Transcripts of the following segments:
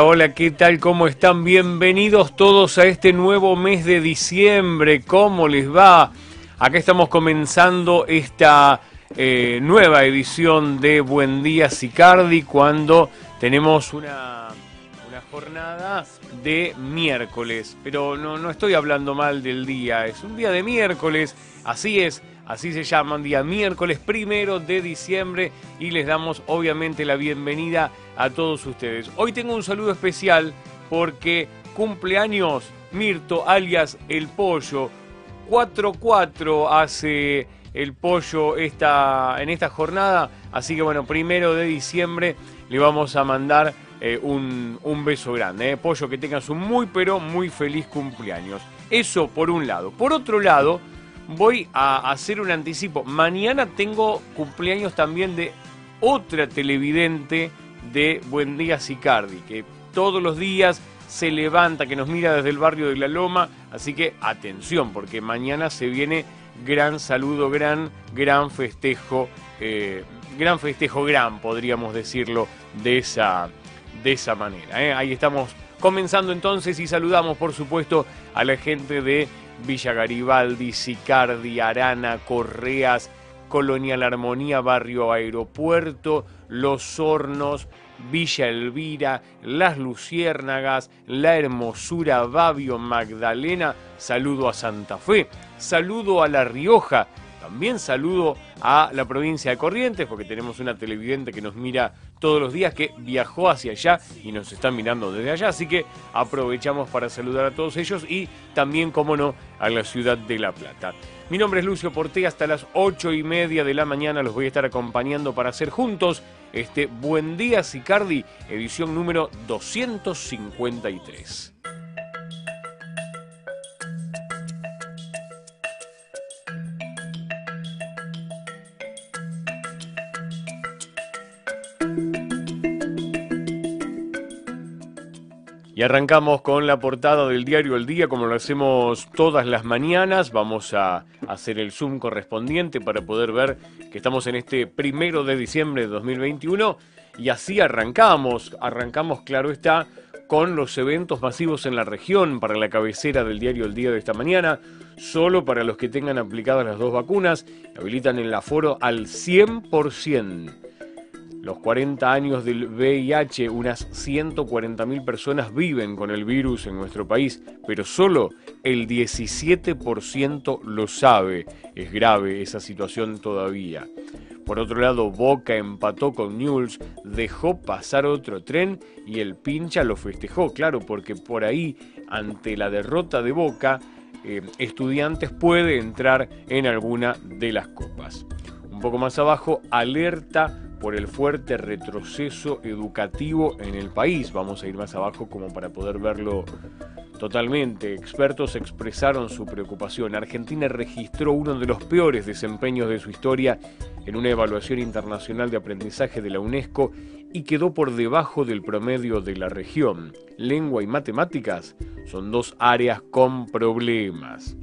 Hola, ¿qué tal? ¿Cómo están? Bienvenidos todos a este nuevo mes de diciembre. ¿Cómo les va? Acá estamos comenzando esta eh, nueva edición de Buen Día Sicardi cuando tenemos una, una jornada de miércoles. Pero no, no estoy hablando mal del día, es un día de miércoles, así es. Así se llama, un día miércoles primero de diciembre y les damos obviamente la bienvenida a todos ustedes. Hoy tengo un saludo especial porque cumpleaños Mirto alias El Pollo. 4-4 hace el pollo esta, en esta jornada. Así que bueno, primero de diciembre le vamos a mandar eh, un, un, beso grande. Eh. Pollo, que tengas un muy pero muy feliz cumpleaños. Eso por un lado. Por otro lado, voy a hacer un anticipo. Mañana tengo cumpleaños también de otra televidente de Buen Día Sicardi, que todos los días se levanta, que nos mira desde el barrio de La Loma. Así que atención, porque mañana se viene gran saludo, gran, gran festejo, eh, gran festejo, gran, podríamos decirlo de esa, de esa manera. ¿eh? Ahí estamos comenzando entonces y saludamos, por supuesto, a la gente de Villa Garibaldi, Sicardi, Arana, Correas, Colonial Armonía, Barrio Aeropuerto, Los Hornos, Villa Elvira, Las Luciérnagas, La Hermosura, Babio, Magdalena, saludo a Santa Fe, saludo a La Rioja, también saludo a la provincia de Corrientes, porque tenemos una televidente que nos mira todos los días, que viajó hacia allá y nos está mirando desde allá. Así que aprovechamos para saludar a todos ellos y también, como no, a la ciudad de La Plata. Mi nombre es Lucio Porté, hasta las ocho y media de la mañana los voy a estar acompañando para hacer juntos este Buen Día Sicardi, edición número 253. Arrancamos con la portada del diario El Día, como lo hacemos todas las mañanas. Vamos a hacer el zoom correspondiente para poder ver que estamos en este primero de diciembre de 2021. Y así arrancamos. Arrancamos, claro está, con los eventos masivos en la región para la cabecera del diario El Día de esta mañana. Solo para los que tengan aplicadas las dos vacunas, habilitan el aforo al 100% los 40 años del VIH, unas 140.000 personas viven con el virus en nuestro país, pero solo el 17% lo sabe. Es grave esa situación todavía. Por otro lado, Boca empató con Newell's, dejó pasar otro tren y el pincha lo festejó, claro, porque por ahí, ante la derrota de Boca, eh, Estudiantes puede entrar en alguna de las copas. Un poco más abajo, alerta por el fuerte retroceso educativo en el país. Vamos a ir más abajo como para poder verlo totalmente. Expertos expresaron su preocupación. Argentina registró uno de los peores desempeños de su historia en una evaluación internacional de aprendizaje de la UNESCO y quedó por debajo del promedio de la región. Lengua y matemáticas son dos áreas con problemas.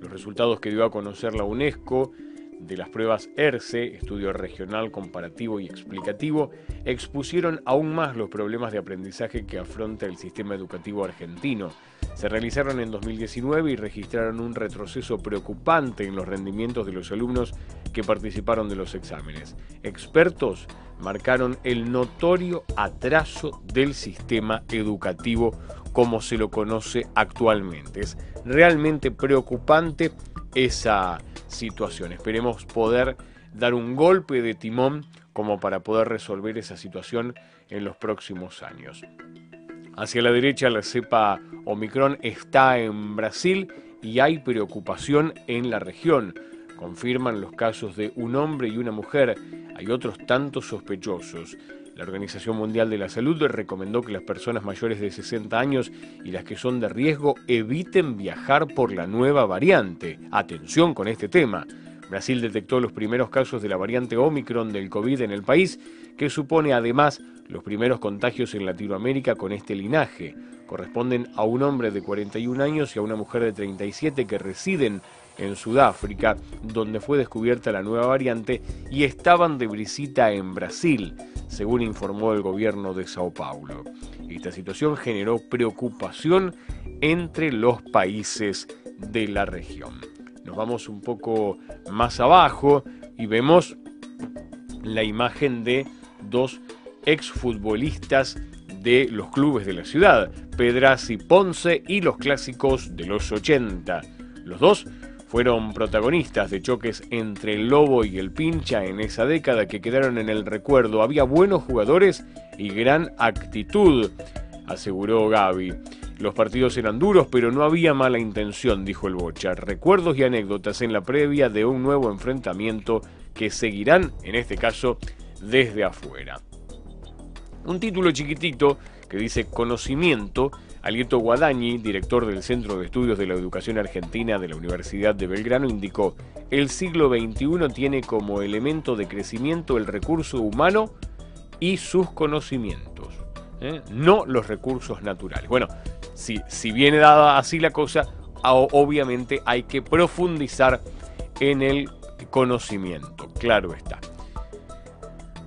Los resultados que dio a conocer la UNESCO de las pruebas ERCE, Estudio Regional Comparativo y Explicativo, expusieron aún más los problemas de aprendizaje que afronta el sistema educativo argentino. Se realizaron en 2019 y registraron un retroceso preocupante en los rendimientos de los alumnos que participaron de los exámenes. Expertos marcaron el notorio atraso del sistema educativo como se lo conoce actualmente. Es realmente preocupante esa situación. Esperemos poder dar un golpe de timón como para poder resolver esa situación en los próximos años. Hacia la derecha la cepa Omicron está en Brasil y hay preocupación en la región. Confirman los casos de un hombre y una mujer. Hay otros tantos sospechosos. La Organización Mundial de la Salud recomendó que las personas mayores de 60 años y las que son de riesgo eviten viajar por la nueva variante. Atención con este tema. Brasil detectó los primeros casos de la variante Omicron del COVID en el país, que supone además los primeros contagios en Latinoamérica con este linaje. Corresponden a un hombre de 41 años y a una mujer de 37 que residen en Sudáfrica, donde fue descubierta la nueva variante, y estaban de visita en Brasil, según informó el gobierno de Sao Paulo. Esta situación generó preocupación entre los países de la región. Nos vamos un poco más abajo y vemos la imagen de dos exfutbolistas de los clubes de la ciudad, y Ponce y los clásicos de los 80. Los dos fueron protagonistas de choques entre el Lobo y el Pincha en esa década que quedaron en el recuerdo. Había buenos jugadores y gran actitud, aseguró Gaby. Los partidos eran duros, pero no había mala intención, dijo el Bocha. Recuerdos y anécdotas en la previa de un nuevo enfrentamiento que seguirán, en este caso, desde afuera. Un título chiquitito que dice Conocimiento. Alieto Guadañi, director del Centro de Estudios de la Educación Argentina de la Universidad de Belgrano, indicó, el siglo XXI tiene como elemento de crecimiento el recurso humano y sus conocimientos, ¿eh? no los recursos naturales. Bueno, si, si viene dada así la cosa, obviamente hay que profundizar en el conocimiento, claro está.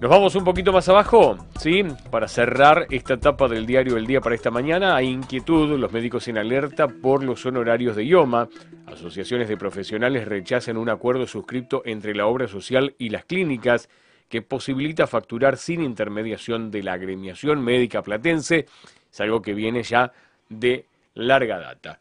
Nos vamos un poquito más abajo, ¿sí? Para cerrar esta etapa del diario El Día para esta mañana, hay inquietud, los médicos en alerta por los honorarios de IOMA. Asociaciones de profesionales rechazan un acuerdo suscrito entre la obra social y las clínicas que posibilita facturar sin intermediación de la agremiación médica platense. Es algo que viene ya de larga data.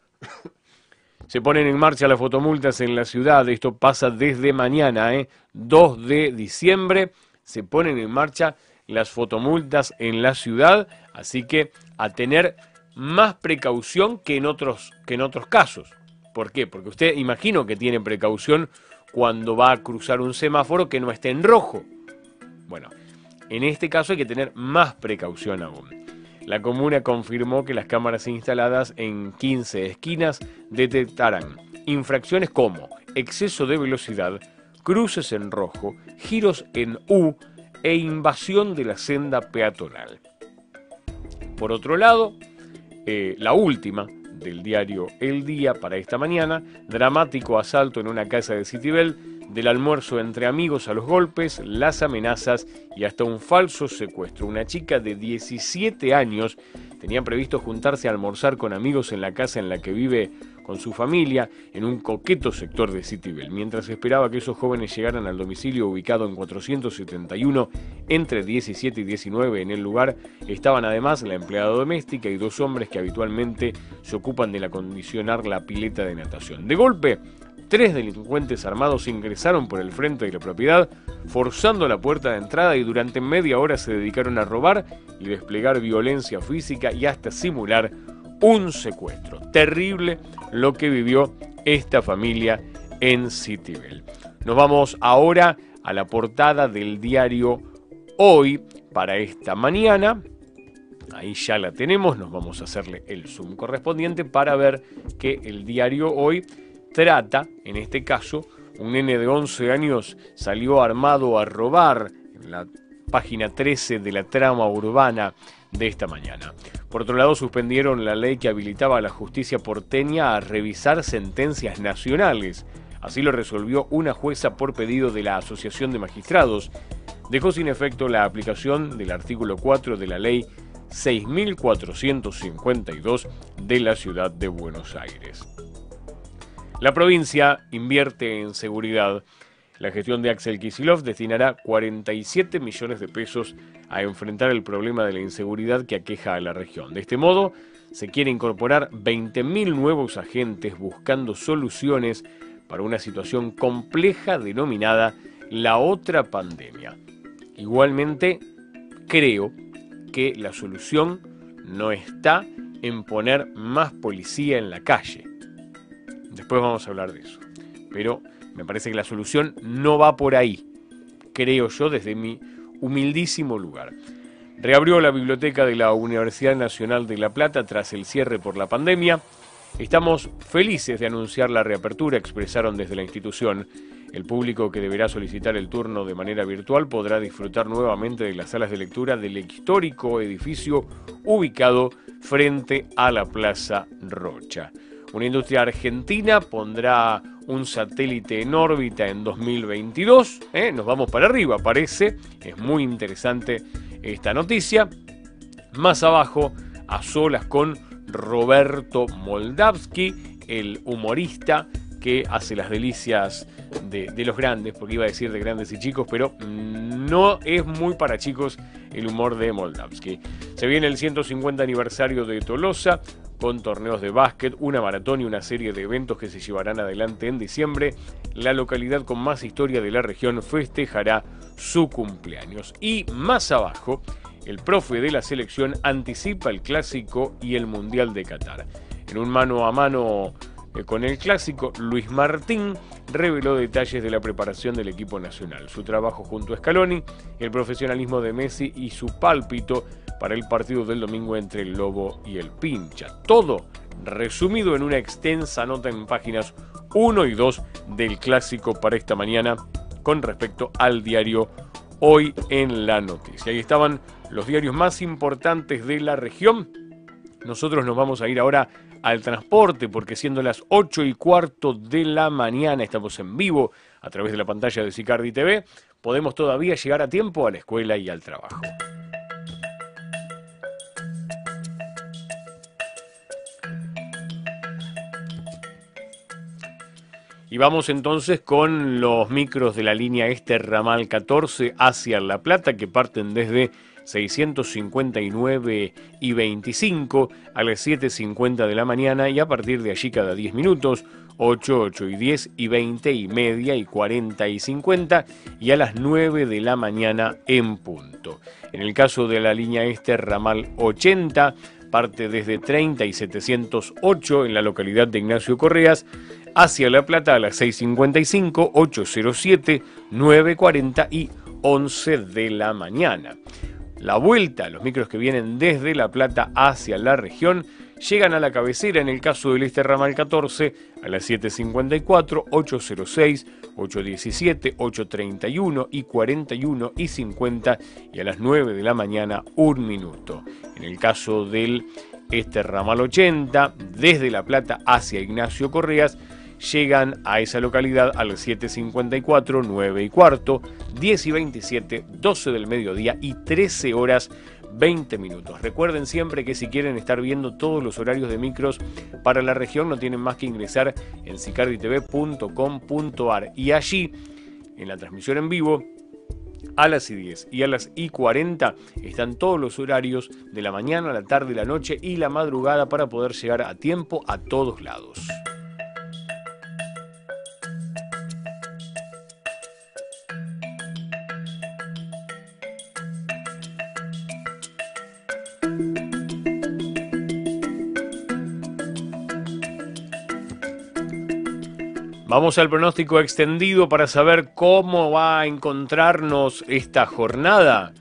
Se ponen en marcha las fotomultas en la ciudad. Esto pasa desde mañana, ¿eh? 2 de diciembre. Se ponen en marcha las fotomultas en la ciudad. Así que a tener más precaución que en otros, que en otros casos. ¿Por qué? Porque usted imagino que tiene precaución cuando va a cruzar un semáforo que no esté en rojo. Bueno, en este caso hay que tener más precaución aún. La comuna confirmó que las cámaras instaladas en 15 esquinas detectarán infracciones como exceso de velocidad, cruces en rojo, giros en U e invasión de la senda peatonal. Por otro lado, eh, la última del diario El Día para esta mañana, dramático asalto en una casa de Citibel del almuerzo entre amigos a los golpes, las amenazas y hasta un falso secuestro. Una chica de 17 años tenía previsto juntarse a almorzar con amigos en la casa en la que vive con su familia en un coqueto sector de Citibel, mientras esperaba que esos jóvenes llegaran al domicilio ubicado en 471 entre 17 y 19 en el lugar, estaban además la empleada doméstica y dos hombres que habitualmente se ocupan de acondicionar la pileta de natación. De golpe, Tres delincuentes armados ingresaron por el frente de la propiedad, forzando la puerta de entrada y durante media hora se dedicaron a robar y desplegar violencia física y hasta simular un secuestro. Terrible lo que vivió esta familia en Citibel. Nos vamos ahora a la portada del diario Hoy para esta mañana. Ahí ya la tenemos, nos vamos a hacerle el zoom correspondiente para ver que el diario Hoy trata, en este caso, un nene de 11 años salió armado a robar en la página 13 de la trama urbana de esta mañana. Por otro lado, suspendieron la ley que habilitaba a la justicia porteña a revisar sentencias nacionales. Así lo resolvió una jueza por pedido de la Asociación de Magistrados. Dejó sin efecto la aplicación del artículo 4 de la ley 6452 de la ciudad de Buenos Aires. La provincia invierte en seguridad. La gestión de Axel Kisilov destinará 47 millones de pesos a enfrentar el problema de la inseguridad que aqueja a la región. De este modo, se quiere incorporar 20.000 nuevos agentes buscando soluciones para una situación compleja denominada la otra pandemia. Igualmente, creo que la solución no está en poner más policía en la calle. Después vamos a hablar de eso. Pero me parece que la solución no va por ahí, creo yo, desde mi humildísimo lugar. Reabrió la biblioteca de la Universidad Nacional de La Plata tras el cierre por la pandemia. Estamos felices de anunciar la reapertura, expresaron desde la institución. El público que deberá solicitar el turno de manera virtual podrá disfrutar nuevamente de las salas de lectura del histórico edificio ubicado frente a la Plaza Rocha. Una industria argentina pondrá un satélite en órbita en 2022. ¿eh? Nos vamos para arriba, parece. Es muy interesante esta noticia. Más abajo, a solas con Roberto Moldavsky, el humorista que hace las delicias de, los grandes, porque iba a decir de grandes y chicos, pero no es muy para chicos el humor de Moldavsky. Se viene el 150 aniversario de Tolosa, con torneos de básquet, una maratón y una serie de eventos que se llevarán adelante en diciembre. La localidad con más historia de la región festejará su cumpleaños. Y más abajo, el profe de la selección anticipa el clásico y el Mundial de Qatar. En un mano a mano con el clásico, Luis Martín reveló detalles de la preparación del equipo nacional, su trabajo junto a Scaloni, el profesionalismo de Messi y su pálpito para el partido del domingo entre el Lobo y el Pincha. Todo resumido en una extensa nota en páginas 1 y 2 del clásico para esta mañana con respecto al diario Hoy en la Noticia. Ahí estaban los diarios más importantes de la región. Nosotros nos vamos a ir ahora al transporte, porque siendo las 8 y cuarto de la mañana, estamos en vivo a través de la pantalla de Sicardi TV, podemos todavía llegar a tiempo a la escuela y al trabajo. Y vamos entonces con los micros de la línea este ramal 14 hacia La Plata que parten desde 659 y 25 a las 7.50 de la mañana y a partir de allí cada 10 minutos, 8, 8 y 10 y 20 y media y 40 y 50 y a las 9 de la mañana en punto. En el caso de la línea este ramal 80 parte desde 30 y 708 en la localidad de Ignacio Correas hacia La Plata a las 6.55, 807, 9.40 y 11 de la mañana. La vuelta, los micros que vienen desde La Plata hacia la región, llegan a la cabecera en el caso del este ramal 14 a las 7.54, 8.06, 8.17, 8.31 y 41 y 50 y a las 9 de la mañana un minuto. En el caso del este ramal 80, desde La Plata hacia Ignacio Correas, llegan a esa localidad a las 7.54, 9 y cuarto, 10 y 27, 12 del mediodía y 13 horas 20 minutos. Recuerden siempre que si quieren estar viendo todos los horarios de micros para la región no tienen más que ingresar en sicarditv.com.ar y allí en la transmisión en vivo a las y 10 y a las y 40 están todos los horarios de la mañana, la tarde, la noche y la madrugada para poder llegar a tiempo a todos lados. Vamos al pronóstico extendido para saber cómo va a encontrarnos esta jornada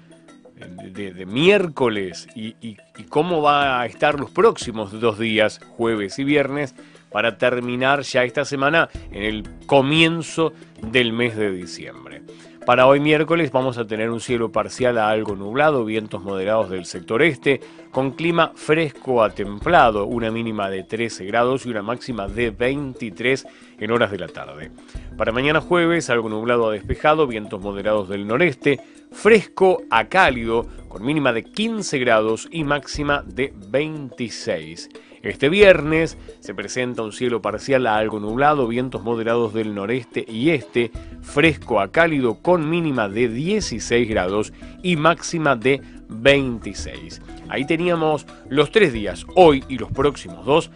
de, miércoles y, y, cómo va a estar los próximos dos días, jueves y viernes, para terminar ya esta semana en el comienzo del mes de diciembre. Para hoy miércoles vamos a tener un cielo parcial a algo nublado, vientos moderados del sector este, con clima fresco a templado, una mínima de 13 grados y una máxima de 23 en horas de la tarde. Para mañana jueves, algo nublado a despejado, vientos moderados del noreste, fresco a cálido, con mínima de 15 grados y máxima de 26. Este viernes se presenta un cielo parcial a algo nublado, vientos moderados del noreste y este, fresco a cálido con mínima de 16 grados y máxima de 26. Ahí teníamos los tres días, hoy y los próximos dos,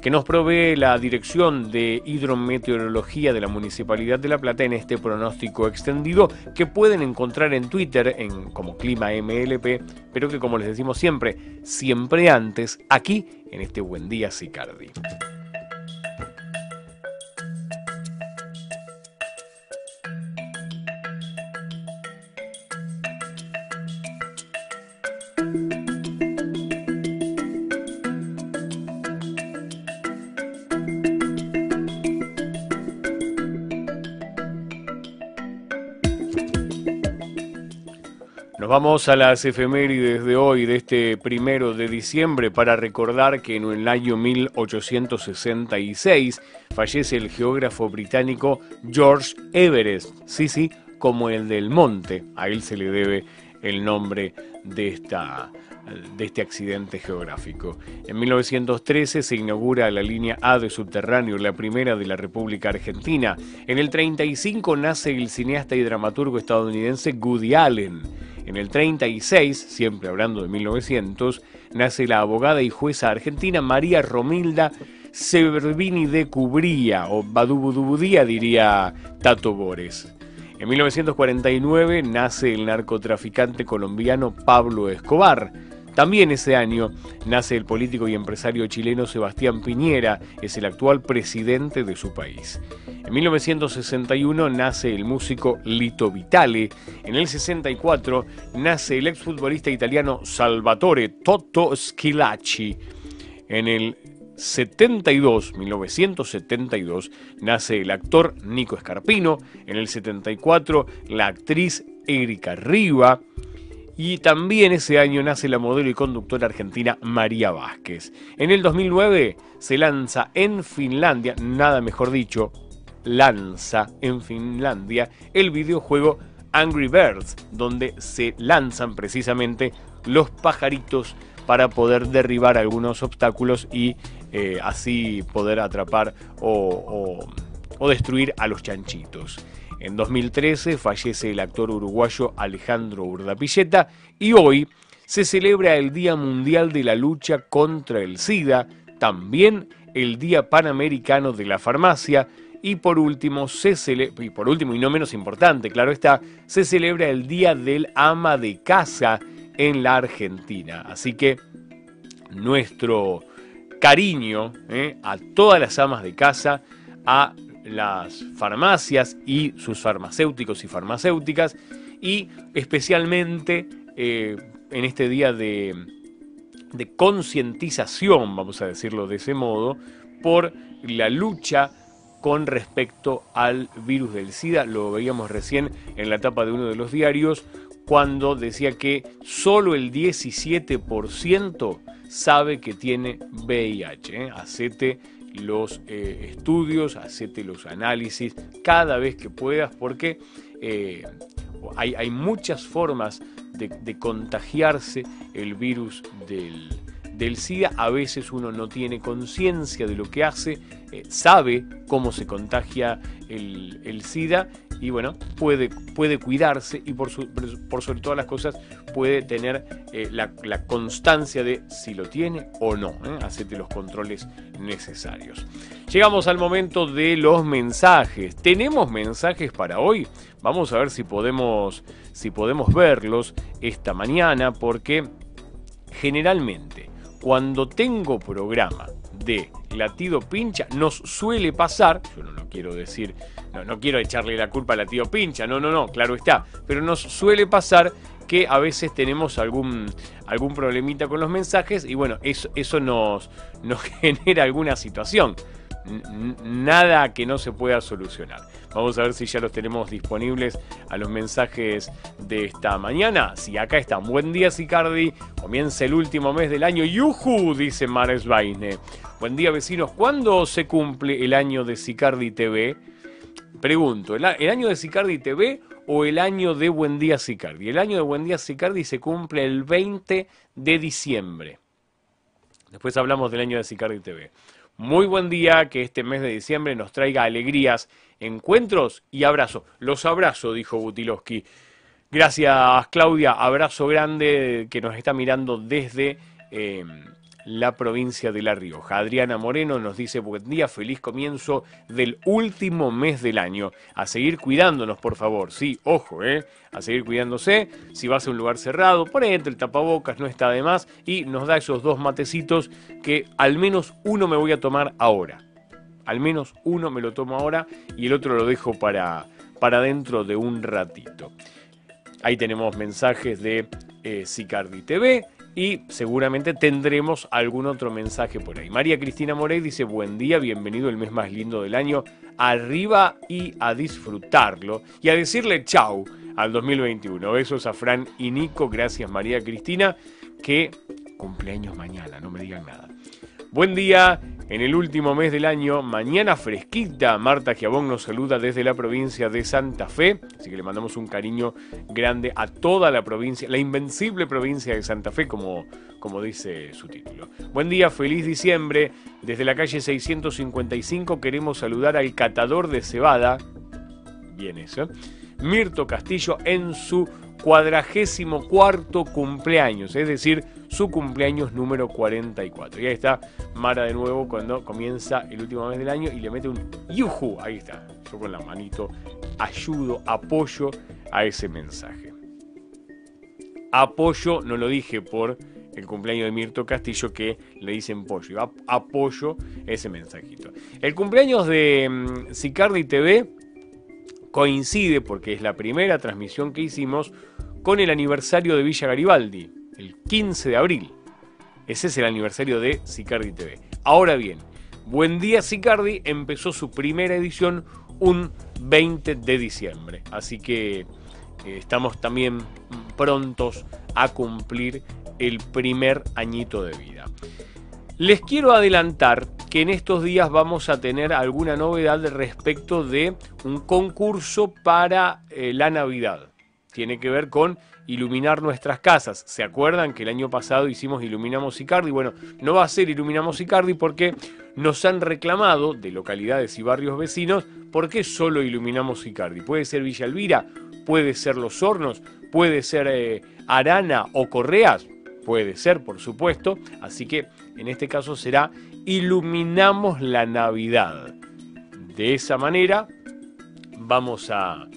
que nos provee la Dirección de Hidrometeorología de la Municipalidad de La Plata en este pronóstico extendido que pueden encontrar en Twitter en, como Clima MLP, pero que como les decimos siempre, siempre antes, aquí en este Buen Día Sicardi. Vamos a las efemérides de hoy, de este primero de diciembre, para recordar que en el año 1866 fallece el geógrafo británico George Everest. Sí, sí, como el del monte. A él se le debe el nombre de, esta, de este accidente geográfico. En 1913 se inaugura la línea A de subterráneo, la primera de la República Argentina. En el 35 nace el cineasta y dramaturgo estadounidense Woody Allen. En el 36, siempre hablando de 1900, nace la abogada y jueza argentina María Romilda Severvini de Cubría, o Badubudubudía diría Tato Bores. En 1949 nace el narcotraficante colombiano Pablo Escobar. También ese año nace el político y empresario chileno Sebastián Piñera, es el actual presidente de su país. En 1961 nace el músico Lito Vitale. En el 64 nace el exfutbolista italiano Salvatore Toto Schilacci. En el 72, 1972, nace el actor Nico Escarpino, en el 74 la actriz Erika Riva y también ese año nace la modelo y conductora argentina María Vázquez. En el 2009 se lanza en Finlandia, nada mejor dicho, lanza en Finlandia el videojuego Angry Birds, donde se lanzan precisamente los pajaritos para poder derribar algunos obstáculos y eh, así poder atrapar o, destruir a los chanchitos. En 2013 fallece el actor uruguayo Alejandro Urdapilleta y hoy se celebra el Día Mundial de la Lucha contra el SIDA, también el Día Panamericano de la Farmacia y por último, se y por último y no menos importante, claro está, se celebra el Día del Ama de Casa en la Argentina. Así que nuestro cariño ¿eh? a todas las amas de casa, a las farmacias y sus farmacéuticos y farmacéuticas, y especialmente eh, en este día de, concientización, vamos a decirlo de ese modo, por la lucha con respecto al virus del SIDA. Lo veíamos recién en la etapa de uno de los diarios, cuando decía que solo el 17% sabe que tiene VIH. ¿eh? Los eh, estudios, hacete los análisis cada vez que puedas, porque eh, hay, hay, muchas formas de, contagiarse el virus del, del, SIDA. A veces uno no tiene conciencia de lo que hace, sabe cómo se contagia el, el SIDA y bueno, puede, puede cuidarse y por, por sobre todas las cosas puede tener eh, la, constancia de si lo tiene o no, ¿eh? los controles necesarios. Llegamos al momento de los mensajes. ¿Tenemos mensajes para hoy? Vamos a ver si podemos, si podemos verlos esta mañana porque generalmente cuando tengo programa de latido pincha nos suele pasar, yo no quiero decir, no, no quiero echarle la culpa al latido pincha, no, no, no, claro está, pero nos suele pasar que a veces tenemos algún, algún problemita con los mensajes y bueno, eso, eso nos, nos genera alguna situación. nada que no se pueda solucionar. Vamos a ver si ya los tenemos disponibles a los mensajes de esta mañana. Si acá están. Buen día, Sicardi. Comienza el último mes del año. ¡Yuhu! Dice Mares Baine. Buen día, vecinos. ¿Cuándo se cumple el año de Sicardi TV? Pregunto, ¿el, año de Sicardi TV o el año de Buen Día Sicardi? El año de Buen Día Sicardi se cumple el 20 de diciembre. Después hablamos del año de Sicardi TV. Muy buen día, que este mes de diciembre nos traiga alegrías, encuentros y abrazos. Los abrazo, dijo Butilowski. Gracias, Claudia. Abrazo grande que nos está mirando desde eh, la provincia de La Rioja. Adriana Moreno nos dice buen día, feliz comienzo del último mes del año. A seguir cuidándonos, por favor. Sí, ojo, ¿eh? A seguir cuidándose. Si vas a un lugar cerrado, por entre el tapabocas, no está de más. Y nos da esos dos matecitos que al menos uno me voy a tomar ahora. Al menos uno me lo tomo ahora y el otro lo dejo para, para dentro de un ratito. Ahí tenemos mensajes de eh, Sicardi TV y seguramente tendremos algún otro mensaje por ahí. María Cristina Morey dice, buen día, bienvenido el mes más lindo del año, arriba y a disfrutarlo y a decirle chau al 2021. Besos a Fran y Nico, gracias María Cristina, que cumpleaños mañana, no me digan nada. Buen día, en el último mes del año, mañana fresquita. Marta Giabón nos saluda desde la provincia de Santa Fe, así que le mandamos un cariño grande a toda la provincia, la invencible provincia de Santa Fe, como, como dice su título. Buen día, feliz diciembre. Desde la calle 655 queremos saludar al catador de cebada, bien eso, Mirto Castillo en su cuadragésimo cuarto cumpleaños, es decir, su cumpleaños número 44. Y ahí está Mara de nuevo cuando comienza el último mes del año y le mete un yuju, ahí está, yo con la manito ayudo, apoyo a ese mensaje. Apoyo, no lo dije por el cumpleaños de Mirto Castillo que le dicen pollo, apoyo ese mensajito. El cumpleaños de mm, Sicardi TV coincide, porque es la primera transmisión que hicimos, con el aniversario de Villa Garibaldi, el 15 de abril. Ese es el aniversario de Sicardi TV. Ahora bien, Buen Día Sicardi empezó su primera edición un 20 de diciembre. Así que eh, estamos también prontos a cumplir el primer añito de vida. Les quiero adelantar que en estos días vamos a tener alguna novedad respecto de un concurso para eh, la Navidad. Tiene que ver con iluminar nuestras casas. ¿Se acuerdan que el año pasado hicimos Iluminamos Icardi? Bueno, no va a ser Iluminamos Icardi porque nos han reclamado de localidades y barrios vecinos por qué solo Iluminamos Icardi. Puede ser Villa Elvira, puede ser Los Hornos, puede ser eh, Arana o Correas, puede ser, por supuesto. Así que en este caso será iluminamos la Navidad. De esa manera vamos a,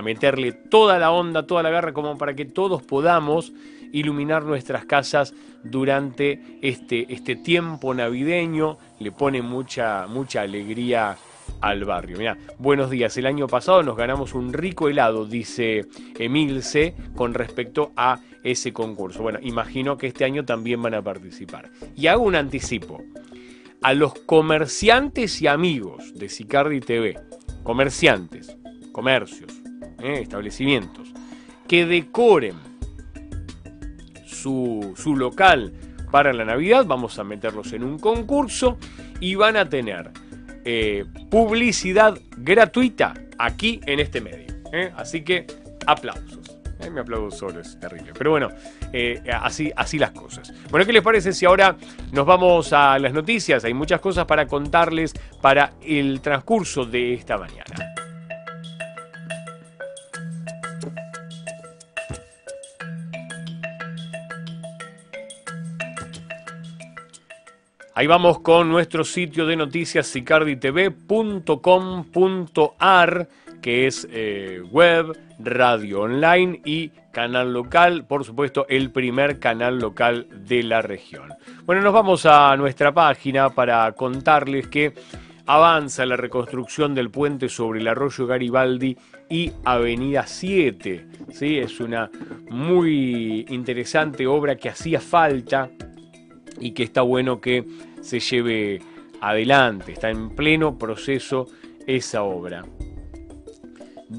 meterle toda la onda, toda la garra, como para que todos podamos iluminar nuestras casas durante este, este tiempo navideño. Le pone mucha, mucha alegría al barrio. Mira, buenos días. El año pasado nos ganamos un rico helado, dice Emilce, con respecto a ese concurso. Bueno, imagino que este año también van a participar. Y hago un anticipo a los comerciantes y amigos de Sicardi TV, comerciantes, comercios, eh, establecimientos, que decoren su, su local para la Navidad, vamos a meterlos en un concurso y van a tener eh, publicidad gratuita aquí en este medio. Eh. Así que aplausos. Eh, me aplaudo solo, es terrible. Pero bueno, así, así las cosas. Bueno, ¿qué les parece si ahora nos vamos a las noticias? Hay muchas cosas para contarles para el transcurso de esta mañana. Ahí vamos con nuestro sitio de noticias sicarditv.com.ar que es eh, web, radio online y canal local, por supuesto el primer canal local de la región. Bueno, nos vamos a nuestra página para contarles que avanza la reconstrucción del puente sobre el arroyo Garibaldi y Avenida 7. ¿sí? Es una muy interesante obra que hacía falta y que está bueno que se lleve adelante. Está en pleno proceso esa obra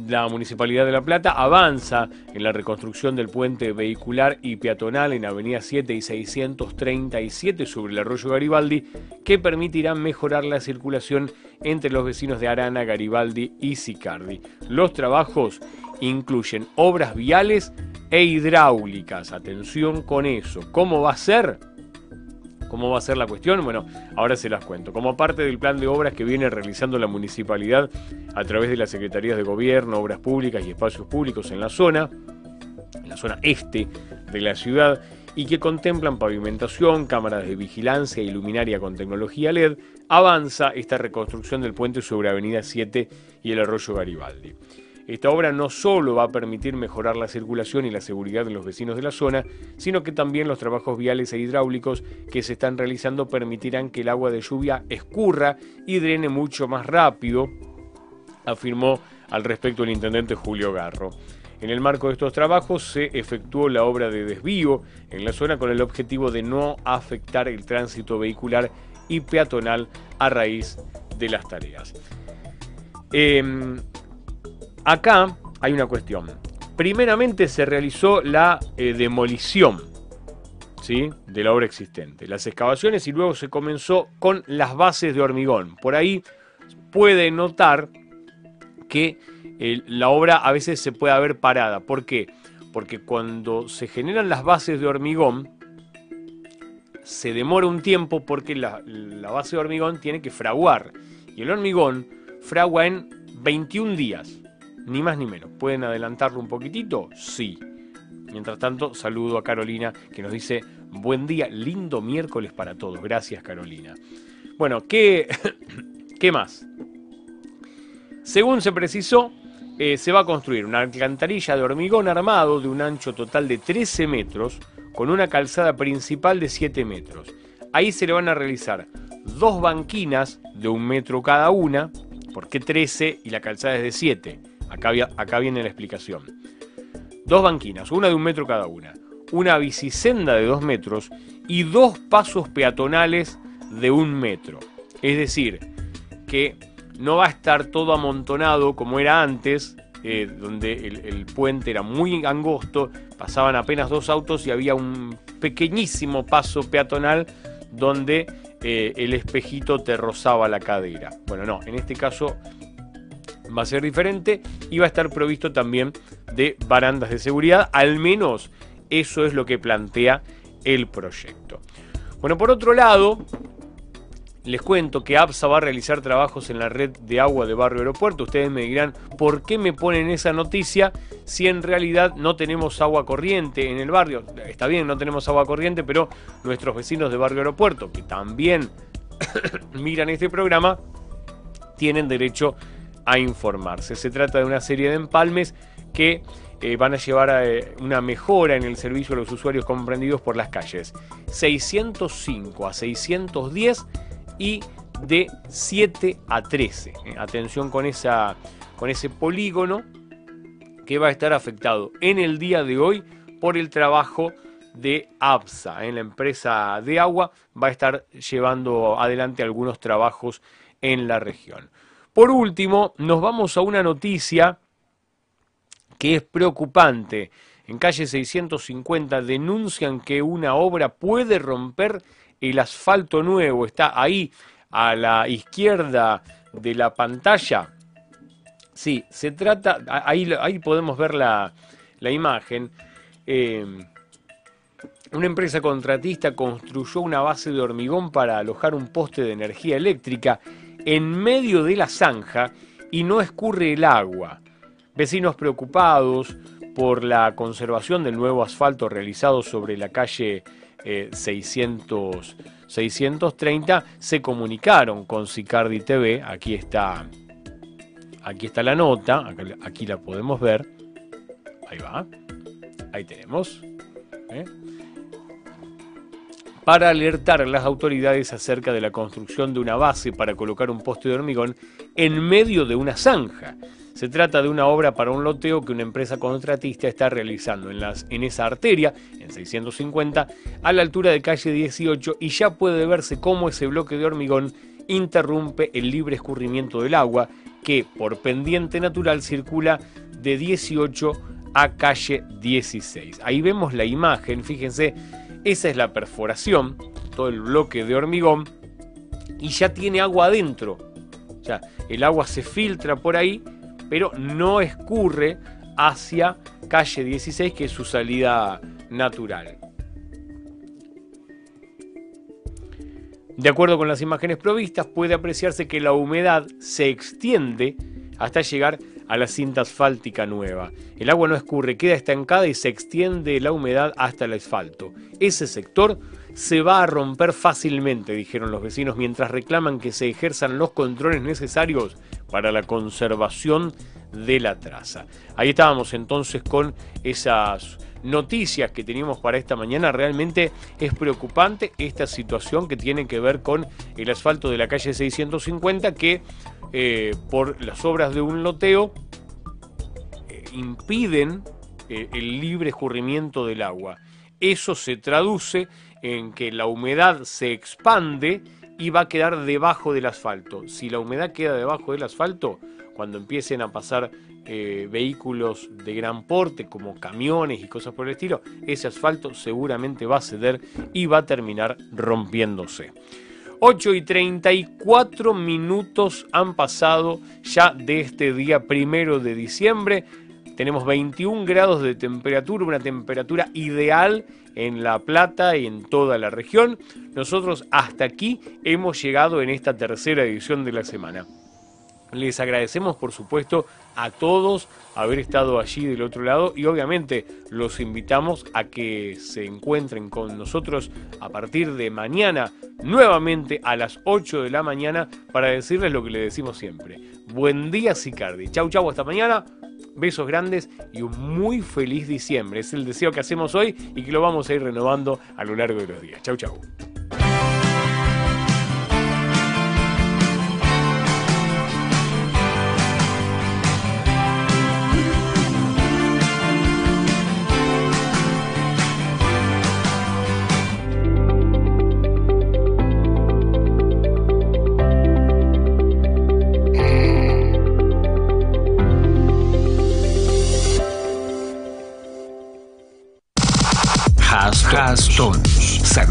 la Municipalidad de La Plata avanza en la reconstrucción del puente vehicular y peatonal en Avenida 7 y 637 sobre el arroyo Garibaldi, que permitirá mejorar la circulación entre los vecinos de Arana, Garibaldi y Sicardi. Los trabajos incluyen obras viales e hidráulicas. Atención con eso. ¿Cómo va a ser? ¿Cómo va a ser la cuestión? Bueno, ahora se las cuento. Como parte del plan de obras que viene realizando la municipalidad a través de las secretarías de gobierno, obras públicas y espacios públicos en la zona, en la zona este de la ciudad, y que contemplan pavimentación, cámaras de vigilancia y luminaria con tecnología LED, avanza esta reconstrucción del puente sobre Avenida 7 y el arroyo Garibaldi. Esta obra no solo va a permitir mejorar la circulación y la seguridad de los vecinos de la zona, sino que también los trabajos viales e hidráulicos que se están realizando permitirán que el agua de lluvia escurra y drene mucho más rápido, afirmó al respecto el intendente Julio Garro. En el marco de estos trabajos se efectuó la obra de desvío en la zona con el objetivo de no afectar el tránsito vehicular y peatonal a raíz de las tareas. Em, Acá hay una cuestión. Primeramente se realizó la eh, demolición ¿sí? de la obra existente, las excavaciones y luego se comenzó con las bases de hormigón. Por ahí puede notar que eh, la obra a veces se puede ver parada. ¿Por qué? Porque cuando se generan las bases de hormigón, se demora un tiempo porque la, la base de hormigón tiene que fraguar. Y el hormigón fragua en 21 días, ni más ni menos. ¿Pueden adelantarlo un poquitito? Sí. Mientras tanto, saludo a Carolina que nos dice, buen día, lindo miércoles para todos. Gracias Carolina. Bueno, ¿qué, ¿qué más? Según se precisó, eh, se va a construir una alcantarilla de hormigón armado de un ancho total de 13 metros con una calzada principal de 7 metros. Ahí se le van a realizar dos banquinas de un metro cada una. ¿Por qué 13 y la calzada es de 7? Acá, viene la explicación. Dos banquinas, una de un metro cada una. Una bicisenda de 2 metros y dos pasos peatonales de un metro. Es decir, que no va a estar todo amontonado como era antes, eh, donde el, puente era muy angosto, pasaban apenas dos autos y había un pequeñísimo paso peatonal donde eh, el espejito te rozaba la cadera. Bueno, no, en este caso va a ser diferente y va a estar provisto también de barandas de seguridad, al menos eso es lo que plantea el proyecto. Bueno, por otro lado, les cuento que APSA va a realizar trabajos en la red de agua de Barrio Aeropuerto. Ustedes me dirán, ¿por qué me ponen esa noticia si en realidad no tenemos agua corriente en el barrio? Está bien, no tenemos agua corriente, pero nuestros vecinos de Barrio Aeropuerto, que también miran este programa, tienen derecho a informarse. Se trata de una serie de empalmes que eh, van a llevar a eh, una mejora en el servicio a los usuarios comprendidos por las calles 605 a 610 y de 7 a 13. Eh, atención con, esa, con ese polígono que va a estar afectado en el día de hoy por el trabajo de APSA. En la empresa de agua va a estar llevando adelante algunos trabajos en la región. Por último, nos vamos a una noticia que es preocupante. En calle 650 denuncian que una obra puede romper el asfalto nuevo está ahí a la izquierda de la pantalla. Sí, se trata, ahí, podemos ver la, imagen. Eh, una empresa contratista construyó una base de hormigón para alojar un poste de energía eléctrica en medio de la zanja y no escurre el agua. Vecinos preocupados por la conservación del nuevo asfalto realizado sobre la calle 600, eh, 630 se comunicaron con Sicardi TV. Aquí está, aquí está la nota, aquí, la podemos ver. Ahí va, ahí tenemos. ¿eh? Para alertar a las autoridades acerca de la construcción de una base para colocar un poste de hormigón en medio de una zanja. Se trata de una obra para un loteo que una empresa contratista está realizando en, las, en esa arteria, en 650, a la altura de calle 18 y ya puede verse cómo ese bloque de hormigón interrumpe el libre escurrimiento del agua que por pendiente natural circula de 18 a calle 16. Ahí vemos la imagen, fíjense, esa es la perforación, todo el bloque de hormigón y ya tiene agua adentro. O sea, el agua se filtra por ahí pero no escurre hacia calle 16, que es su salida natural. De acuerdo con las imágenes provistas, puede apreciarse que la humedad se extiende hasta llegar la cinta asfáltica nueva. El agua no escurre, queda estancada y se extiende la humedad hasta el asfalto. Ese sector se va a romper fácilmente, dijeron los vecinos, mientras reclaman que se ejerzan los controles necesarios para la conservación de la traza. Ahí estábamos entonces con esas noticias que teníamos para esta mañana. Realmente es preocupante esta situación que tiene que ver con el asfalto de la calle 650 que eh, por las obras de un loteo eh, impiden eh, el libre escurrimiento del agua. Eso se traduce en que la humedad se expande y va a quedar debajo del asfalto. Si la humedad queda debajo del asfalto, cuando empiecen a pasar eh, vehículos de gran porte como camiones y cosas por el estilo, ese asfalto seguramente va a ceder y va a terminar rompiéndose. 8 y 34 minutos han pasado ya de este día primero de diciembre. Tenemos 21 grados de temperatura, una temperatura ideal en La Plata y en toda la región. Nosotros hasta aquí hemos llegado en esta tercera edición de la semana. Les agradecemos, por supuesto, a todos haber estado allí del otro lado y obviamente los invitamos a que se encuentren con nosotros a partir de mañana, nuevamente a las 8 de la mañana, para decirles lo que le decimos siempre. Buen día, Sicardi. Chau, chau, hasta mañana. Besos grandes y un muy feliz diciembre. Es el deseo que hacemos hoy y que lo vamos a ir renovando a lo largo de los días. Chau, chau.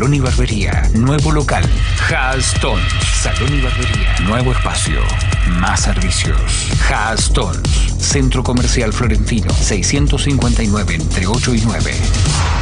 Salón y Barbería, nuevo local. Hastones, Salón y Barbería, nuevo espacio, más servicios. Hastones, Centro Comercial Florentino, 659 entre 8 y 9.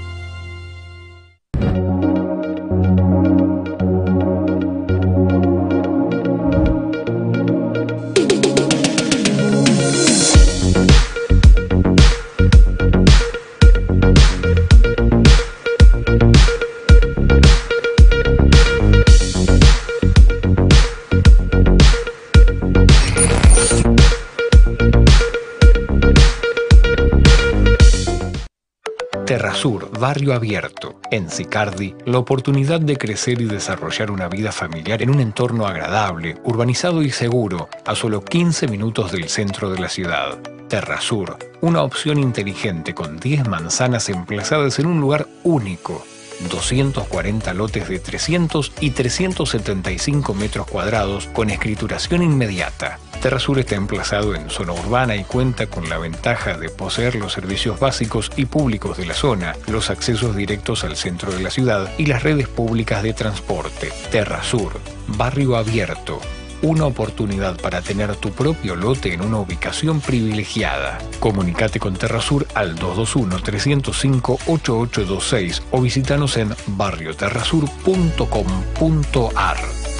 Barrio abierto. En Sicardi, la oportunidad de crecer y desarrollar una vida familiar en un entorno agradable, urbanizado y seguro, a solo 15 minutos del centro de la ciudad. Terrasur, una opción inteligente con 10 manzanas emplazadas en un lugar único 240 lotes de 300 y 375 metros cuadrados con escrituración inmediata. Terrasur está emplazado en zona urbana y cuenta con la ventaja de poseer los servicios básicos y públicos de la zona, los accesos directos al centro de la ciudad y las redes públicas de transporte. Terrasur, barrio abierto, una oportunidad para tener tu propio lote en una ubicación privilegiada. Comunicate con Terrasur al 221-305-8826 o visítanos en barrioterrasur.com.ar.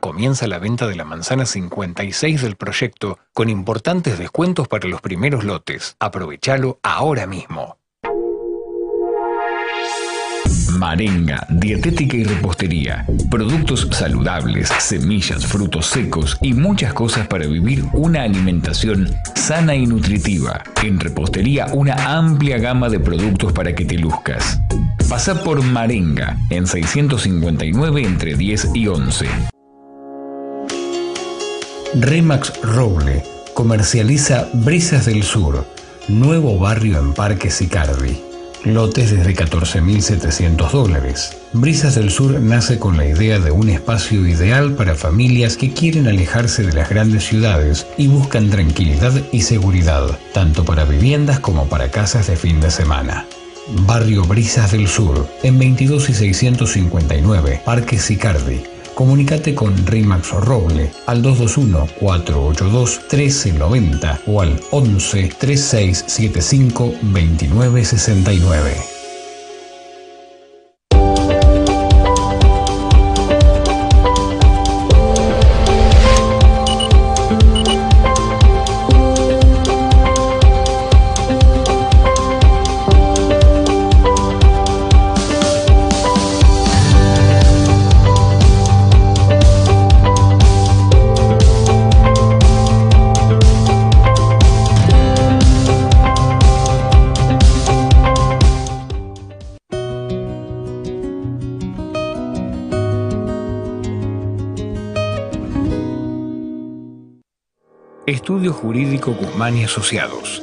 Comienza la venta de la manzana 56 del proyecto con importantes descuentos para los primeros lotes. Aprovechalo ahora mismo. Marenga, dietética y repostería. Productos saludables, semillas, frutos secos y muchas cosas para vivir una alimentación sana y nutritiva. En repostería una amplia gama de productos para que te luzcas. Pasa por Marenga en 659 entre 10 y 11. Remax Roble comercializa Brisas del Sur, nuevo barrio en Parque Sicardi lotes desde 14.700 dólares. Brisas del Sur nace con la idea de un espacio ideal para familias que quieren alejarse de las grandes ciudades y buscan tranquilidad y seguridad, tanto para viviendas como para casas de fin de semana. Barrio Brisas del Sur, en 22 y 659, Parque Sicardi, Comunicate con Rimax Roble al 221-482-1390 o al 11 3675 2969. Jurídico Guzmán y Asociados.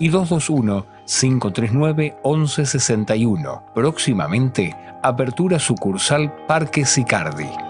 y 221-539-1161. Próximamente, apertura sucursal Parque Sicardi.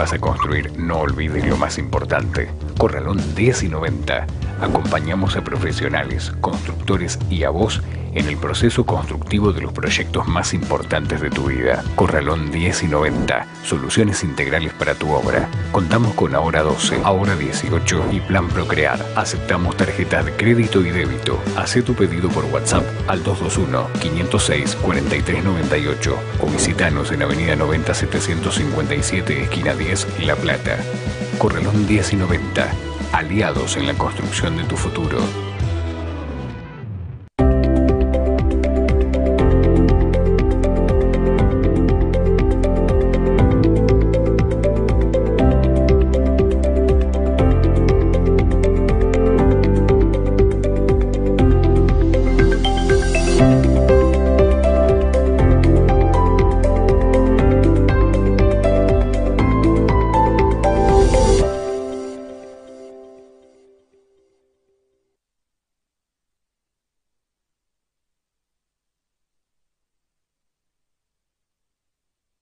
vas a construir, no olvides lo más importante. Corralón 10 y 90. Acompañamos a profesionales, constructores y a vos en el proceso constructivo de los proyectos más importantes de tu vida. Corralón 10 y 90. Soluciones integrales para tu obra. Contamos con Ahora 12, Ahora 18 y Plan Procrear. Aceptamos tarjetas de crédito y débito. Haz tu pedido por WhatsApp al 221-506-4398 o visitanos en Avenida 90 757, esquina 10, La Plata. Corralón 10 y 90. Aliados en la construcción de tu futuro.